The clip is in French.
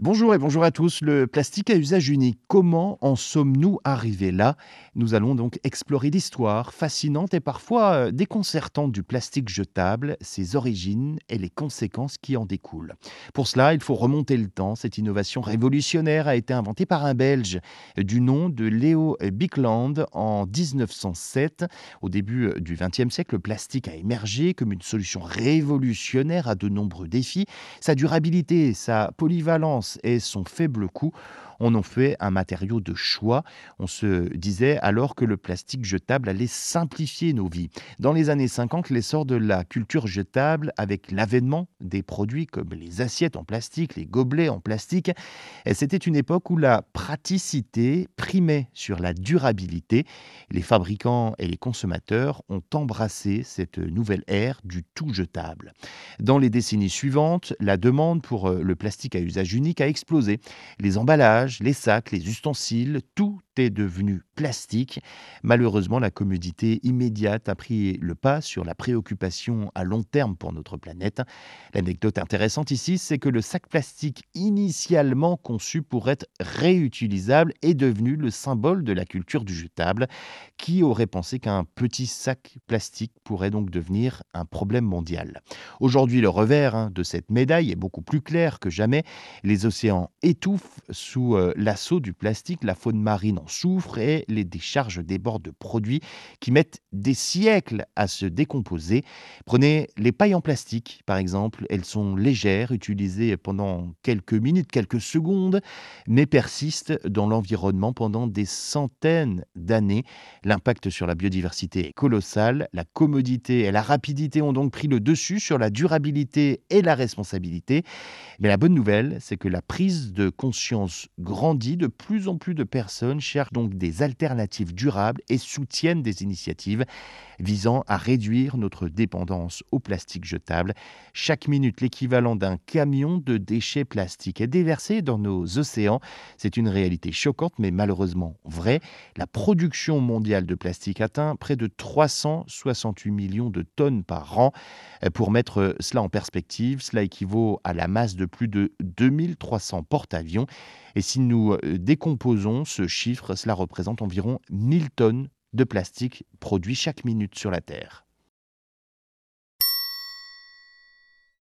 Bonjour et bonjour à tous. Le plastique à usage unique, comment en sommes-nous arrivés là? Nous allons donc explorer l'histoire fascinante et parfois euh, déconcertante du plastique jetable, ses origines et les conséquences qui en découlent. Pour cela, il faut remonter le temps. Cette innovation révolutionnaire a été inventée par un Belge du nom de Léo Bicland en 1907. Au début du XXe siècle, le plastique a émergé comme une solution révolutionnaire à de nombreux défis. Sa durabilité, sa polyvalence, et son faible coût on en fait un matériau de choix. On se disait alors que le plastique jetable allait simplifier nos vies. Dans les années 50, l'essor de la culture jetable, avec l'avènement des produits comme les assiettes en plastique, les gobelets en plastique, c'était une époque où la praticité primait sur la durabilité. Les fabricants et les consommateurs ont embrassé cette nouvelle ère du tout jetable. Dans les décennies suivantes, la demande pour euh, le plastique à usage unique a explosé. Les emballages, les sacs, les ustensiles, tout est devenu plastique. Malheureusement, la commodité immédiate a pris le pas sur la préoccupation à long terme pour notre planète. L'anecdote intéressante ici, c'est que le sac plastique initialement conçu pour être réutilisable est devenu le symbole de la culture du jetable. Qui aurait pensé qu'un petit sac plastique pourrait donc devenir un problème mondial? Aujourd'hui, le revers hein, de cette médaille est beaucoup plus clair que jamais. Les océans étouffent sous euh, l'assaut du plastique, la faune marine en souffre et les décharges débordent de produits qui mettent des siècles à se décomposer. Prenez les pailles en plastique, par exemple. Elles sont légères, utilisées pendant quelques minutes, quelques secondes, mais persistent dans l'environnement pendant des centaines d'années. L'impact sur la biodiversité est colossal. La commodité et la rapidité ont donc pris le dessus sur la durabilité et la responsabilité. Mais la bonne nouvelle, c'est que la prise de conscience grandit. De plus en plus de personnes cherchent donc des alternatives durables et soutiennent des initiatives visant à réduire notre dépendance au plastique jetable. Chaque minute, l'équivalent d'un camion de déchets plastiques est déversé dans nos océans. C'est une réalité choquante, mais malheureusement vraie. La production mondiale de plastique atteint près de 368 millions de tonnes par an. Pour mettre cela en perspective, cela équivaut à la masse de plus de 2300 porte-avions. Et si nous euh, décomposons ce chiffre, cela représente environ 1000 tonnes de plastique produit chaque minute sur la Terre.